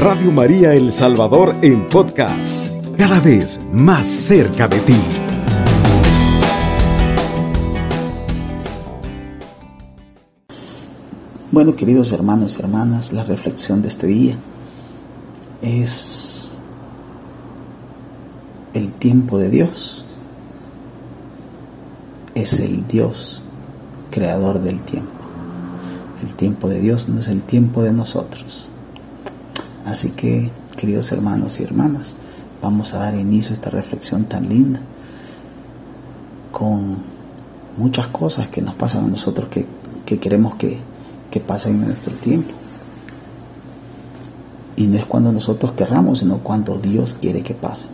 Radio María El Salvador en podcast, cada vez más cerca de ti. Bueno, queridos hermanos y hermanas, la reflexión de este día es el tiempo de Dios. Es el Dios creador del tiempo. El tiempo de Dios no es el tiempo de nosotros. Así que, queridos hermanos y hermanas, vamos a dar inicio a esta reflexión tan linda con muchas cosas que nos pasan a nosotros que, queremos que, que pasen en nuestro tiempo. Y no es cuando nosotros querramos, sino cuando Dios quiere que pasen.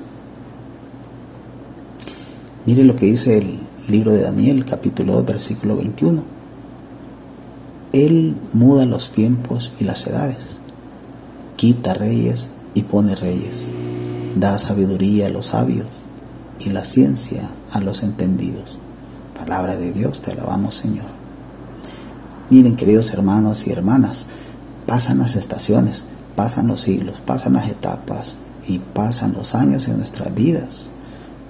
Mire lo que dice el libro de Daniel, capítulo 2, versículo 21. Él muda los tiempos y las edades, quita reyes y pone reyes, da sabiduría a los sabios y la ciencia a los entendidos. Palabra de Dios, te alabamos Señor. Miren, queridos hermanos y hermanas, pasan las estaciones, pasan los siglos, pasan las etapas y pasan los años en nuestras vidas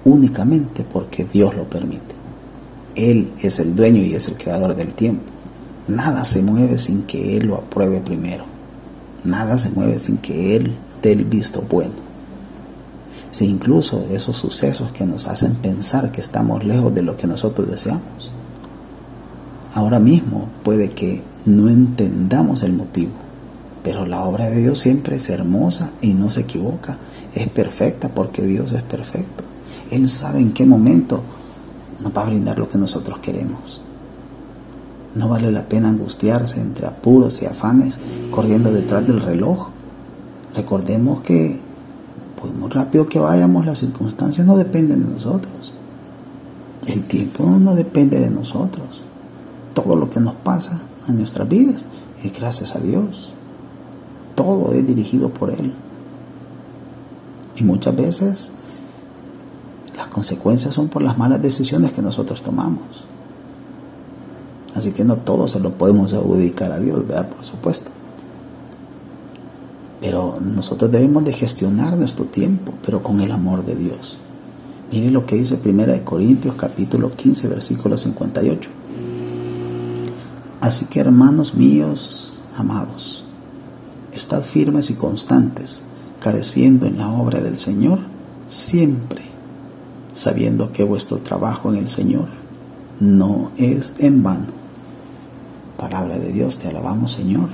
únicamente porque Dios lo permite. Él es el dueño y es el creador del tiempo. Nada se mueve sin que Él lo apruebe primero. Nada se mueve sin que Él dé el visto bueno. Si incluso esos sucesos que nos hacen pensar que estamos lejos de lo que nosotros deseamos. Ahora mismo puede que no entendamos el motivo, pero la obra de Dios siempre es hermosa y no se equivoca. Es perfecta porque Dios es perfecto. Él sabe en qué momento nos va a brindar lo que nosotros queremos. No vale la pena angustiarse entre apuros y afanes corriendo detrás del reloj. Recordemos que, pues muy rápido que vayamos, las circunstancias no dependen de nosotros. El tiempo no depende de nosotros. Todo lo que nos pasa en nuestras vidas es gracias a Dios. Todo es dirigido por Él. Y muchas veces las consecuencias son por las malas decisiones que nosotros tomamos. Así que no todo se lo podemos adjudicar a Dios, ¿verdad? Por supuesto. Pero nosotros debemos de gestionar nuestro tiempo, pero con el amor de Dios. Mire lo que dice 1 Corintios capítulo 15, versículo 58. Así que hermanos míos, amados, estad firmes y constantes, careciendo en la obra del Señor siempre sabiendo que vuestro trabajo en el Señor no es en vano. Palabra de Dios, te alabamos Señor.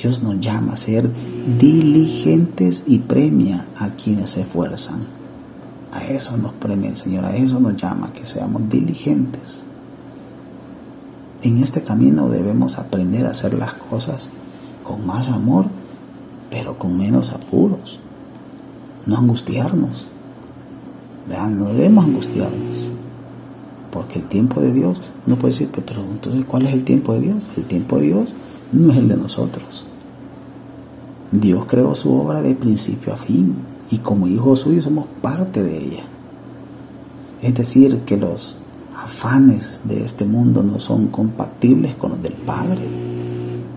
Dios nos llama a ser diligentes y premia a quienes se esfuerzan. A eso nos premia el Señor, a eso nos llama, que seamos diligentes. En este camino debemos aprender a hacer las cosas con más amor, pero con menos apuros. No angustiarnos, no debemos angustiarnos. Porque el tiempo de Dios, uno puede decir, pero entonces, ¿cuál es el tiempo de Dios? El tiempo de Dios no es el de nosotros. Dios creó su obra de principio a fin y como hijos suyos somos parte de ella. Es decir, que los afanes de este mundo no son compatibles con los del Padre,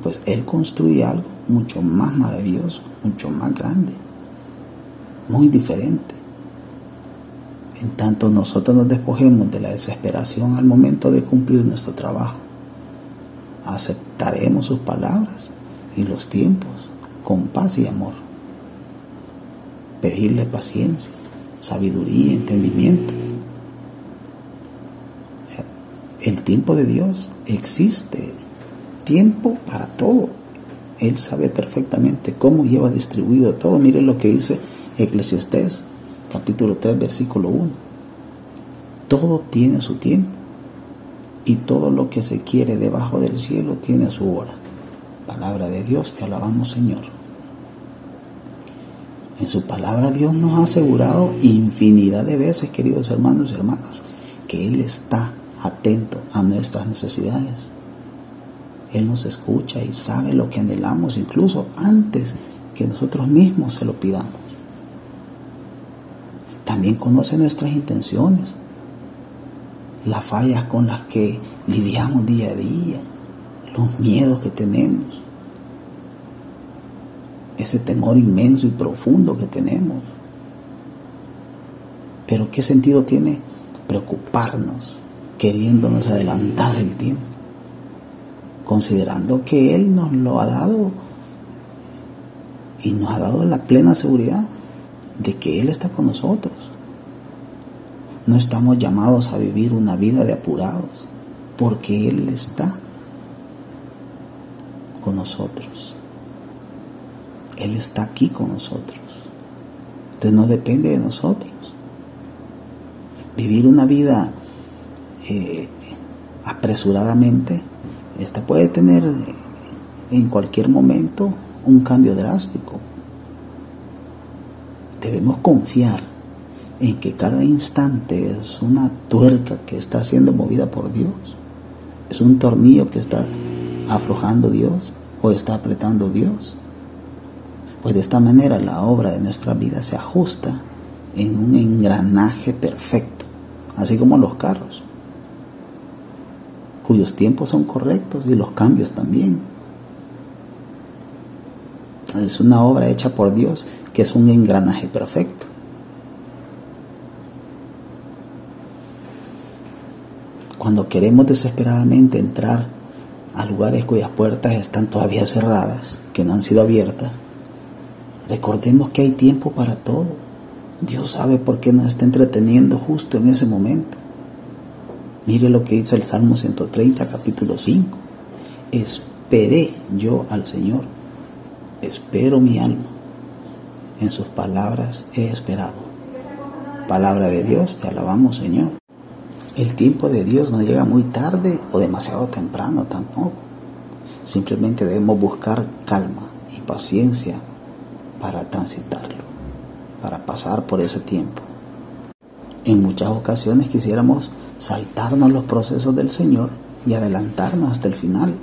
pues Él construye algo mucho más maravilloso, mucho más grande, muy diferente. En tanto nosotros nos despojemos de la desesperación al momento de cumplir nuestro trabajo, aceptaremos sus palabras y los tiempos con paz y amor. Pedirle paciencia, sabiduría, entendimiento. El tiempo de Dios existe, tiempo para todo. Él sabe perfectamente cómo lleva distribuido todo. Miren lo que dice Eclesiastés capítulo 3, versículo 1. Todo tiene su tiempo y todo lo que se quiere debajo del cielo tiene su hora. Palabra de Dios, te alabamos Señor. En su palabra Dios nos ha asegurado infinidad de veces, queridos hermanos y hermanas, que Él está atento a nuestras necesidades. Él nos escucha y sabe lo que anhelamos incluso antes que nosotros mismos se lo pidamos. También conoce nuestras intenciones, las fallas con las que lidiamos día a día, los miedos que tenemos. ese temor inmenso y profundo que tenemos. Pero ¿qué sentido tiene preocuparnos, queriéndonos adelantar el tiempo? Considerando que Él nos lo ha dado y nos ha dado la plena seguridad de que Él está con nosotros. No estamos llamados a vivir una vida de apurados, porque Él está con nosotros. Él está aquí con nosotros. Entonces no depende de nosotros. Vivir una vida eh, apresuradamente, esta puede tener en cualquier momento un cambio drástico. Debemos confiar en que cada instante es una tuerca que está siendo movida por Dios. Es un tornillo que está aflojando Dios o está apretando Dios. Pues de esta manera la obra de nuestra vida se ajusta en un engranaje perfecto, así como los carros, cuyos tiempos son correctos y los cambios también. Es una obra hecha por Dios que es un engranaje perfecto. Cuando queremos desesperadamente entrar a lugares cuyas puertas están todavía cerradas, que no han sido abiertas, recordemos que hay tiempo para todo. Dios sabe por qué nos está entreteniendo justo en ese momento. Mire lo que dice el Salmo 130, capítulo 5. Esperé yo al Señor, espero mi alma. En sus palabras he esperado. Palabra de Dios, te alabamos Señor. El tiempo de Dios no llega muy tarde o demasiado temprano tampoco. Simplemente debemos buscar calma y paciencia para transitarlo, para pasar por ese tiempo. En muchas ocasiones quisiéramos saltarnos los procesos del Señor y adelantarnos hasta el final,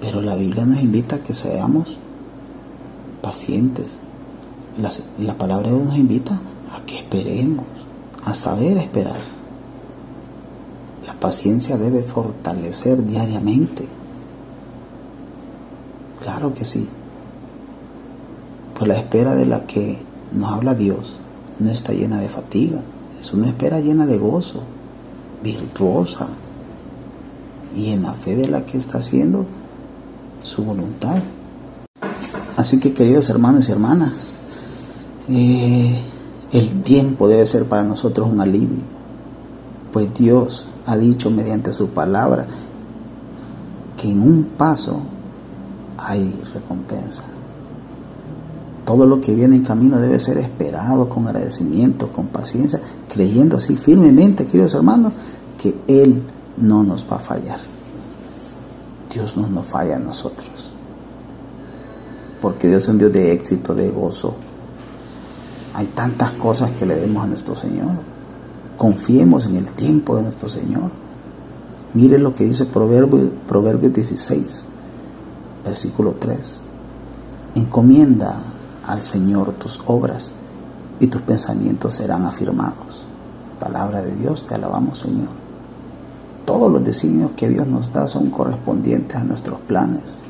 pero la Biblia nos invita a que seamos pacientes. La, la palabra de Dios nos invita a que esperemos, a saber esperar la paciencia debe fortalecer diariamente. Claro que sí. Pues la espera de la que nos habla Dios no está llena de fatiga, es una espera llena de gozo, virtuosa y en la fe de la que está haciendo su voluntad. Así que queridos hermanos y hermanas, eh, el tiempo debe ser para nosotros un alivio pues Dios ha dicho mediante su palabra que en un paso hay recompensa. Todo lo que viene en camino debe ser esperado con agradecimiento, con paciencia, creyendo así firmemente, queridos hermanos, que Él no nos va a fallar. Dios no nos falla a nosotros. Porque Dios es un Dios de éxito, de gozo. Hay tantas cosas que le demos a nuestro Señor. Confiemos en el tiempo de nuestro Señor. Mire lo que dice Proverbios Proverbio 16, versículo 3. Encomienda al Señor tus obras y tus pensamientos serán afirmados. Palabra de Dios, te alabamos Señor. Todos los designios que Dios nos da son correspondientes a nuestros planes.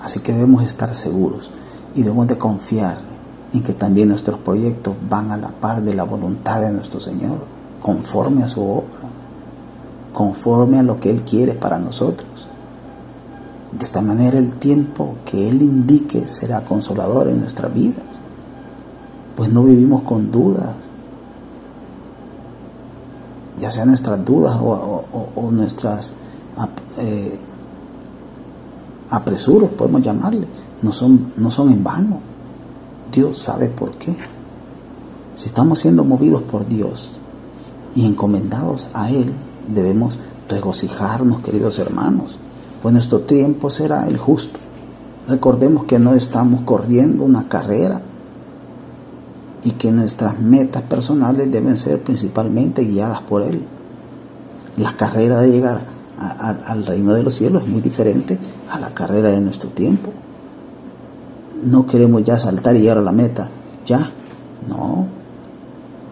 Así que debemos estar seguros y debemos de confiar en que también nuestros proyectos van a la par de la voluntad de nuestro Señor, conforme a su obra, conforme a lo que Él quiere para nosotros. De esta manera el tiempo que Él indique será consolador en nuestras vidas, pues no vivimos con dudas, ya sean nuestras dudas o, nuestras eh, apresuros, podemos llamarle, no son, no son en vano Dios sabe por qué. Si estamos siendo movidos por Dios y encomendados a Él, debemos regocijarnos, queridos hermanos, pues nuestro tiempo será el justo. Recordemos que no estamos corriendo una carrera y que nuestras metas personales deben ser principalmente guiadas por Él. La carrera de llegar al reino de los cielos es muy diferente a la carrera de nuestro tiempo no queremos ya saltar y llegar a la meta. Ya, no.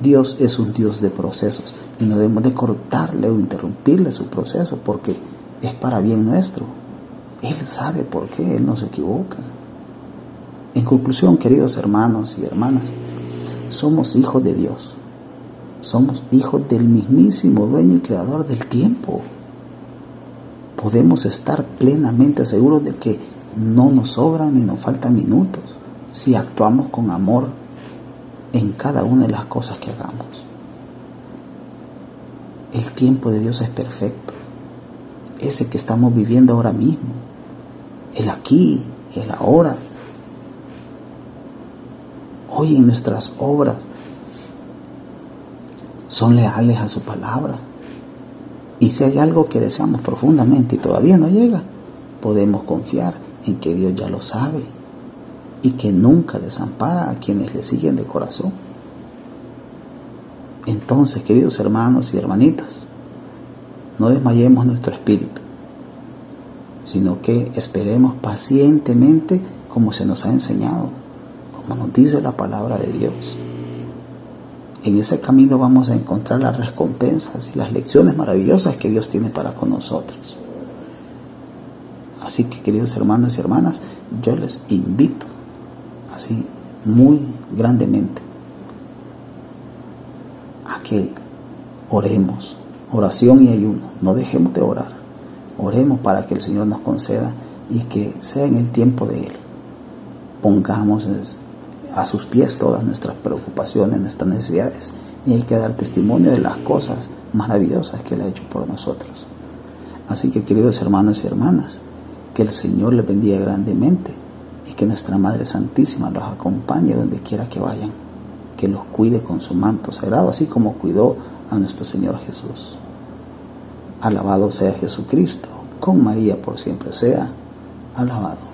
Dios es un Dios de procesos y no debemos de cortarle o interrumpirle su proceso porque es para bien nuestro. Él sabe por qué, Él no se equivoca. En conclusión, queridos hermanos y hermanas, somos hijos de Dios. Somos hijos del mismísimo dueño y creador del tiempo. Podemos estar plenamente seguros de que no nos sobran ni nos faltan minutos si actuamos con amor en cada una de las cosas que hagamos. El tiempo de Dios es perfecto. Ese que estamos viviendo ahora mismo. El aquí, el ahora. Hoy en nuestras obras son leales a su palabra. Y si hay algo que deseamos profundamente y todavía no llega, podemos confiar en que Dios ya lo sabe y que nunca desampara a quienes le siguen de corazón. Entonces, queridos hermanos y hermanitas, no desmayemos nuestro espíritu, sino que esperemos pacientemente como se nos ha enseñado, como nos dice la palabra de Dios. En ese camino vamos a encontrar las recompensas y las lecciones maravillosas que Dios tiene para con nosotros. Así que queridos hermanos y hermanas, yo les invito así muy grandemente que oremos, oración y ayuno, no dejemos de orar, oremos para que el Señor nos conceda y que sea en el tiempo de Él. Pongamos a sus pies todas nuestras preocupaciones, nuestras necesidades y hay que dar testimonio de las cosas maravillosas que Él ha hecho por nosotros. Así que queridos hermanos y hermanas, que el Señor les bendiga grandemente y que nuestra Madre Santísima los acompañe donde quiera que vayan que los cuide con su manto sagrado, así como cuidó a nuestro Señor Jesús. Alabado sea Jesucristo, con María por siempre sea alabado.